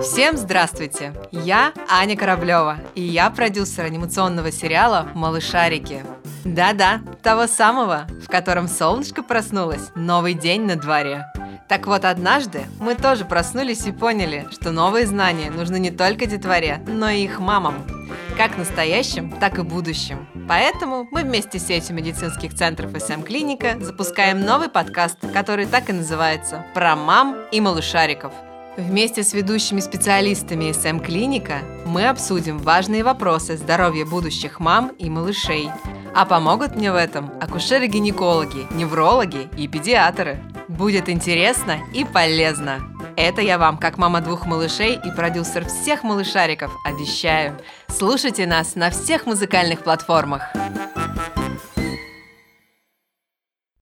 Всем здравствуйте! Я Аня Кораблева, и я продюсер анимационного сериала «Малышарики». Да-да, того самого, в котором солнышко проснулось, новый день на дворе. Так вот, однажды мы тоже проснулись и поняли, что новые знания нужны не только детворе, но и их мамам. Как настоящим, так и будущим. Поэтому мы вместе с сетью медицинских центров СМ Клиника запускаем новый подкаст, который так и называется «Про мам и малышариков». Вместе с ведущими специалистами СМ Клиника мы обсудим важные вопросы здоровья будущих мам и малышей. А помогут мне в этом акушеры-гинекологи, неврологи и педиатры. Будет интересно и полезно. Это я вам, как мама двух малышей и продюсер всех малышариков, обещаю. Слушайте нас на всех музыкальных платформах.